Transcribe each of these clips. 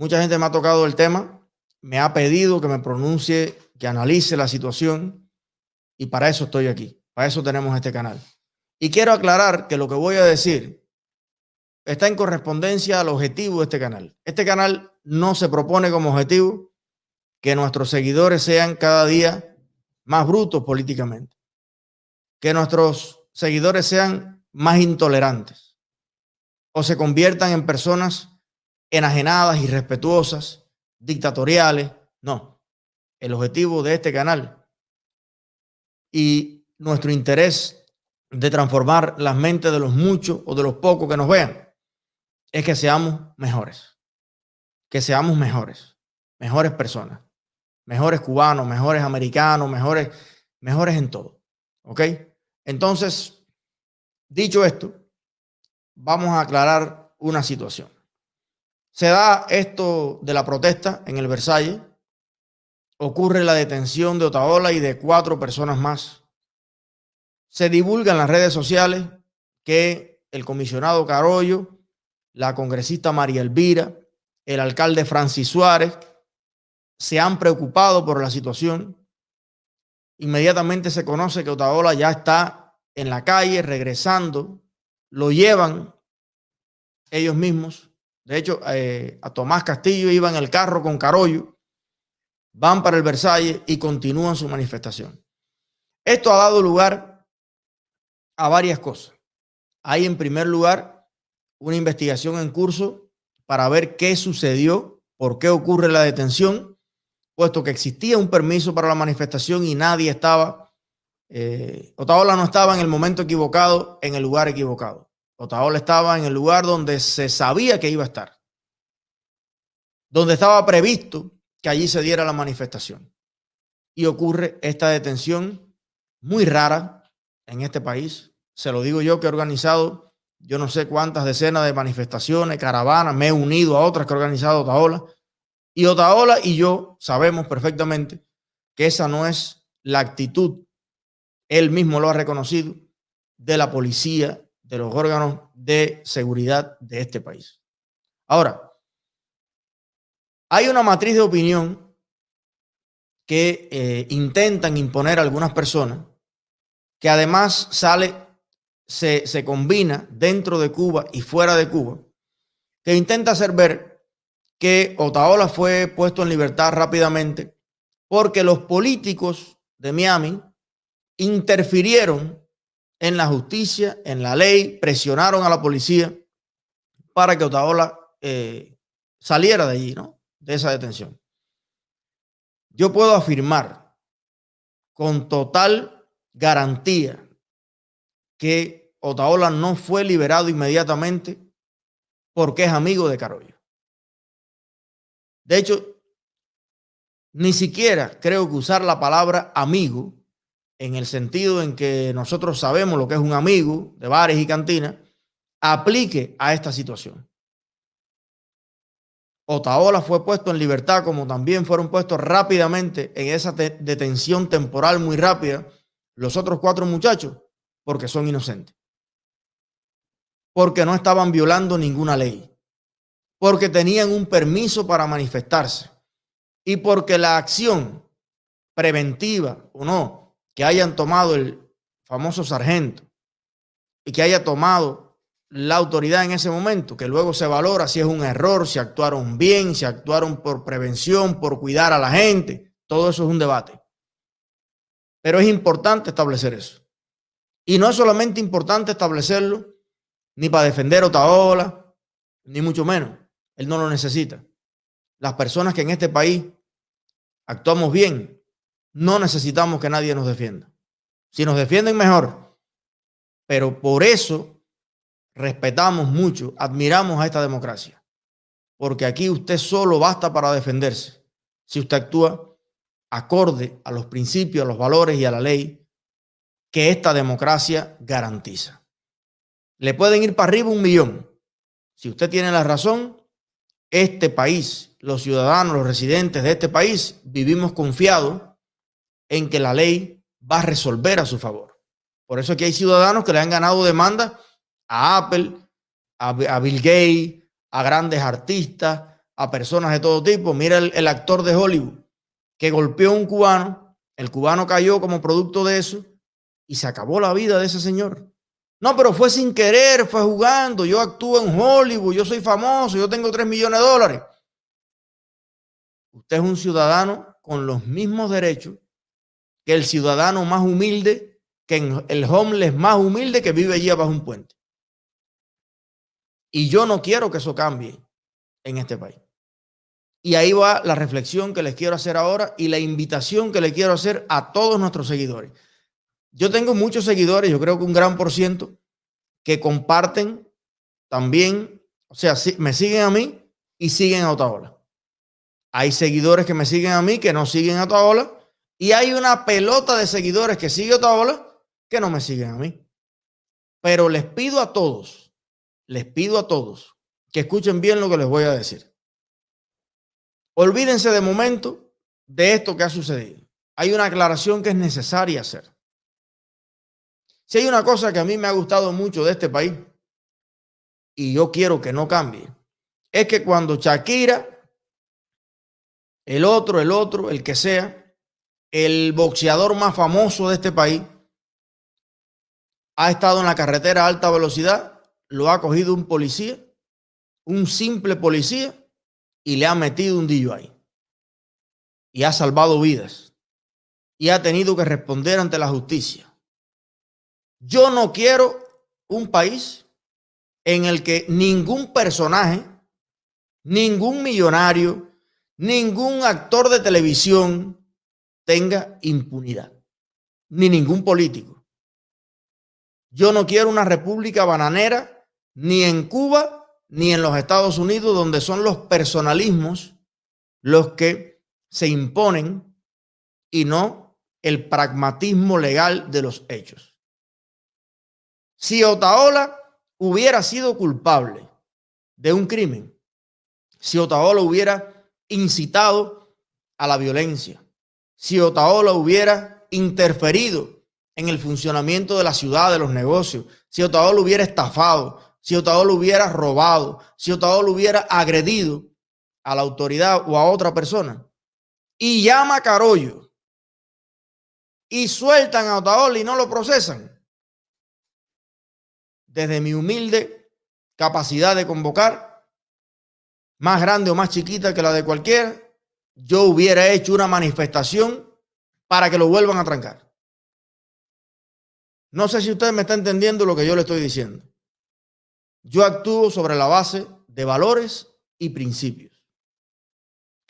Mucha gente me ha tocado el tema, me ha pedido que me pronuncie, que analice la situación y para eso estoy aquí, para eso tenemos este canal. Y quiero aclarar que lo que voy a decir está en correspondencia al objetivo de este canal. Este canal no se propone como objetivo que nuestros seguidores sean cada día más brutos políticamente, que nuestros seguidores sean más intolerantes o se conviertan en personas enajenadas, irrespetuosas, dictatoriales. No, el objetivo de este canal y nuestro interés de transformar las mentes de los muchos o de los pocos que nos vean es que seamos mejores, que seamos mejores, mejores personas, mejores cubanos, mejores americanos, mejores, mejores en todo. ¿Ok? Entonces, dicho esto, vamos a aclarar una situación. Se da esto de la protesta en el Versalles, ocurre la detención de Otaola y de cuatro personas más. Se divulga en las redes sociales que el comisionado Carollo la congresista María Elvira, el alcalde Francis Suárez, se han preocupado por la situación. Inmediatamente se conoce que Otaola ya está en la calle, regresando. Lo llevan ellos mismos. De hecho, eh, a Tomás Castillo iba en el carro con Carollo. Van para el Versalles y continúan su manifestación. Esto ha dado lugar a varias cosas. Hay en primer lugar una investigación en curso para ver qué sucedió, por qué ocurre la detención, puesto que existía un permiso para la manifestación y nadie estaba, eh, Otaola no estaba en el momento equivocado, en el lugar equivocado. Otaola estaba en el lugar donde se sabía que iba a estar, donde estaba previsto que allí se diera la manifestación. Y ocurre esta detención muy rara en este país. Se lo digo yo que he organizado yo no sé cuántas decenas de manifestaciones, caravanas, me he unido a otras que ha organizado Otaola. Y Otaola y yo sabemos perfectamente que esa no es la actitud, él mismo lo ha reconocido, de la policía, de los órganos de seguridad de este país. Ahora, hay una matriz de opinión que eh, intentan imponer algunas personas, que además sale se, combina dentro de Cuba y fuera de Cuba, que intenta hacer ver que Otaola fue puesto en libertad rápidamente porque los políticos de Miami interfirieron en la justicia, en la ley, presionaron a la policía para que Otaola eh, saliera de allí, ¿no? De esa detención. Yo puedo afirmar con total garantía que Otaola no fue liberado inmediatamente porque es amigo de Carollo. De hecho, ni siquiera creo que usar la palabra amigo en el sentido en que nosotros sabemos lo que es un amigo de bares y cantinas, aplique a esta situación. Otaola fue puesto en libertad, como también fueron puestos rápidamente en esa detención temporal muy rápida los otros cuatro muchachos, porque son inocentes. Porque no estaban violando ninguna ley, porque tenían un permiso para manifestarse. Y porque la acción preventiva o no que hayan tomado el famoso sargento y que haya tomado la autoridad en ese momento, que luego se valora si es un error, si actuaron bien, si actuaron por prevención, por cuidar a la gente, todo eso es un debate. Pero es importante establecer eso. Y no es solamente importante establecerlo ni para defender Otaola, ni mucho menos. Él no lo necesita. Las personas que en este país actuamos bien, no necesitamos que nadie nos defienda. Si nos defienden, mejor. Pero por eso respetamos mucho, admiramos a esta democracia. Porque aquí usted solo basta para defenderse. Si usted actúa acorde a los principios, a los valores y a la ley que esta democracia garantiza. Le pueden ir para arriba un millón. Si usted tiene la razón, este país, los ciudadanos, los residentes de este país, vivimos confiados en que la ley va a resolver a su favor. Por eso aquí hay ciudadanos que le han ganado demanda a Apple, a, Bill Gates, a grandes artistas, a personas de todo tipo. Mira el, actor de Hollywood que golpeó a un cubano, el cubano cayó como producto de eso y se acabó la vida de ese señor. No, pero fue sin querer, fue jugando. Yo actúo en Hollywood, yo soy famoso, yo tengo 3 millones de dólares. Usted es un ciudadano con los mismos derechos que el ciudadano más humilde, que el homeless más humilde que vive allí bajo un puente. Y yo no quiero que eso cambie en este país. Y ahí va la reflexión que les quiero hacer ahora y la invitación que le quiero hacer a todos nuestros seguidores. Yo tengo muchos seguidores, yo creo que un gran por ciento, que comparten también, o sea, me siguen a mí y siguen a Otaola. Hay seguidores que me siguen a mí que no siguen a Otaola y hay una pelota de seguidores que siguen a Otaola que no me siguen a mí. Pero les pido a todos, les pido a todos que escuchen bien lo que les voy a decir. Olvídense de momento de esto que ha sucedido. Hay una aclaración que es necesaria hacer. Si hay una cosa que a mí me ha gustado mucho de este país y yo quiero que no cambie, es que cuando Shakira, el otro, el otro, el que sea, el boxeador más famoso de este país, ha estado en la carretera a alta velocidad, lo ha cogido un policía, un simple policía, y le ha metido un ahí Y ha salvado vidas. Y ha tenido que responder ante la justicia. Yo no quiero un país en el que ningún personaje, ningún millonario, ningún actor de televisión tenga impunidad, ni ningún político. Yo no quiero una república bananera ni en Cuba ni en los Estados Unidos, donde son los personalismos los que se imponen y no el pragmatismo legal de los hechos. Si Otaola hubiera sido culpable de un crimen, si Otaola hubiera incitado a la violencia, si Otaola hubiera interferido en el funcionamiento de la ciudad, de los negocios, si Otaola hubiera estafado, si lo hubiera robado, si lo hubiera agredido a la autoridad o a otra persona y llama a Carollo y sueltan a Otaola y no lo procesan. Desde mi humilde capacidad de convocar, más grande o más chiquita que la de cualquiera, yo hubiera hecho una manifestación para que lo vuelvan a trancar. No sé si usted me está entendiendo lo que yo le estoy diciendo. Yo actúo sobre la base de valores y principios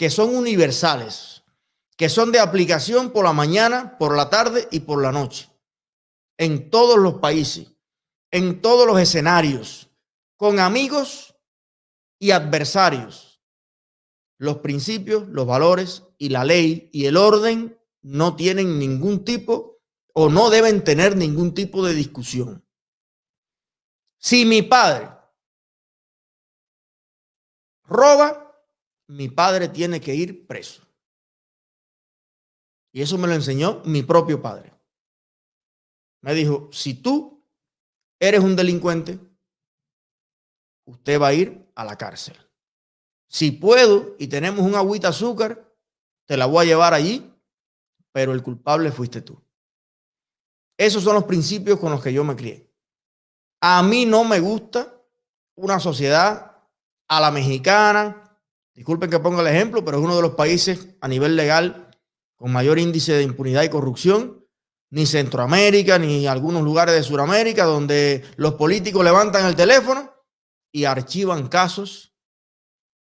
que son universales, que son de aplicación por la mañana, por la tarde y por la noche, en todos los países, en todos los escenarios, con amigos y adversarios. Los principios, los valores y la ley y el orden no tienen ningún tipo o no deben tener ningún tipo de discusión. Si mi padre roba, mi padre tiene que ir preso. Y eso me lo enseñó mi propio padre. Me dijo, si tú eres un delincuente, usted va a ir a la cárcel. Si puedo y tenemos un agüita azúcar, te la voy a llevar allí, pero el culpable fuiste tú. Esos son los principios con los que yo me crié. A mí no me gusta una sociedad a la mexicana. Disculpen que ponga el ejemplo, pero es uno de los países a nivel legal con mayor índice de impunidad y corrupción. Ni Centroamérica, ni algunos lugares de Sudamérica, donde los políticos levantan el teléfono y archivan casos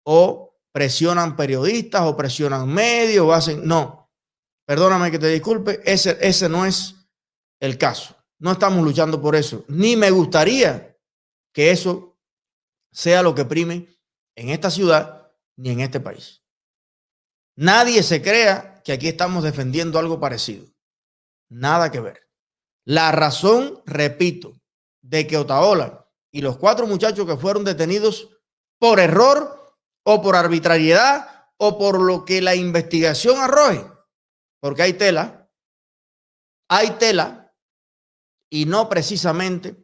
o presionan periodistas o presionan medios o hacen... No, perdóname que te disculpe, ese, ese no es el caso. No estamos luchando por eso. Ni me gustaría que eso sea lo que prime en esta ciudad ni en este país. Nadie se crea que aquí estamos defendiendo algo parecido. Nada que ver. La razón, repito, de que Otaola y los cuatro muchachos que fueron detenidos por error o por arbitrariedad o por lo que la investigación arroje, porque hay tela, hay tela y no precisamente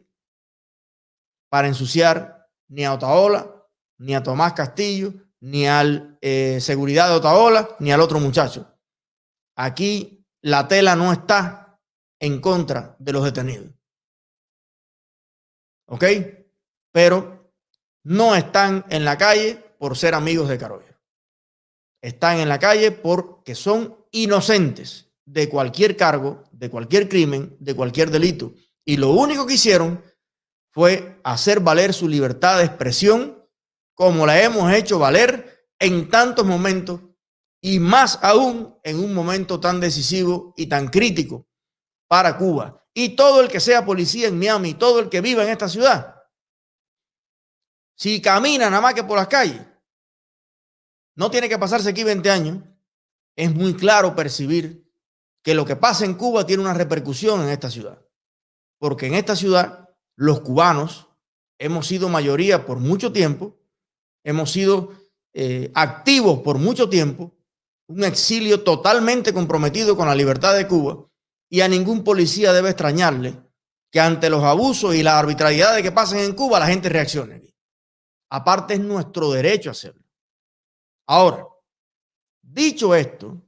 para ensuciar ni a Otaola, ni a Tomás Castillo, ni al eh, seguridad de Otaola, ni al otro muchacho. Aquí la tela no está en contra de los detenidos. ¿Ok? Pero no están en la calle por ser amigos de Carolla. Están en la calle porque son inocentes de cualquier cargo, de cualquier crimen, de cualquier delito. Y lo único que hicieron fue hacer valer su libertad de expresión como la hemos hecho valer en tantos momentos y más aún en un momento tan decisivo y tan crítico para Cuba. Y todo el que sea policía en Miami, todo el que viva en esta ciudad, si camina nada más que por las calles, no tiene que pasarse aquí 20 años, es muy claro percibir que lo que pasa en Cuba tiene una repercusión en esta ciudad. Porque en esta ciudad los cubanos hemos sido mayoría por mucho tiempo, hemos sido eh, activos por mucho tiempo, un exilio totalmente comprometido con la libertad de Cuba y a ningún policía debe extrañarle que ante los abusos y las arbitrariedades que pasan en Cuba la gente reaccione. Aparte es nuestro derecho hacerlo. Ahora, dicho esto,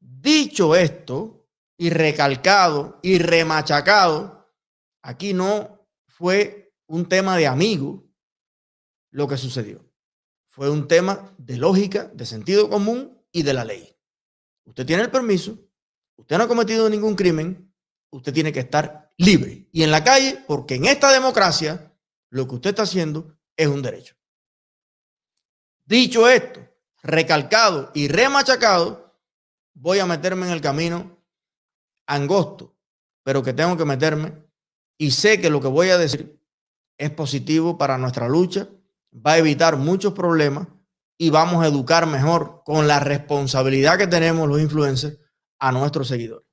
dicho esto y recalcado y remachacado, aquí no fue un tema de amigo lo que sucedió. Fue un tema de lógica, de sentido común y de la ley. Usted tiene el permiso, usted no ha cometido ningún crimen, usted tiene que estar libre y en la calle porque en esta democracia lo que usted está haciendo es un derecho. Dicho esto, recalcado y remachacado, voy a meterme en el camino angosto, pero que tengo que meterme y sé que lo que voy a decir es positivo para nuestra lucha, va a evitar muchos problemas y vamos a educar mejor con la responsabilidad que tenemos los influencers a nuestros seguidores.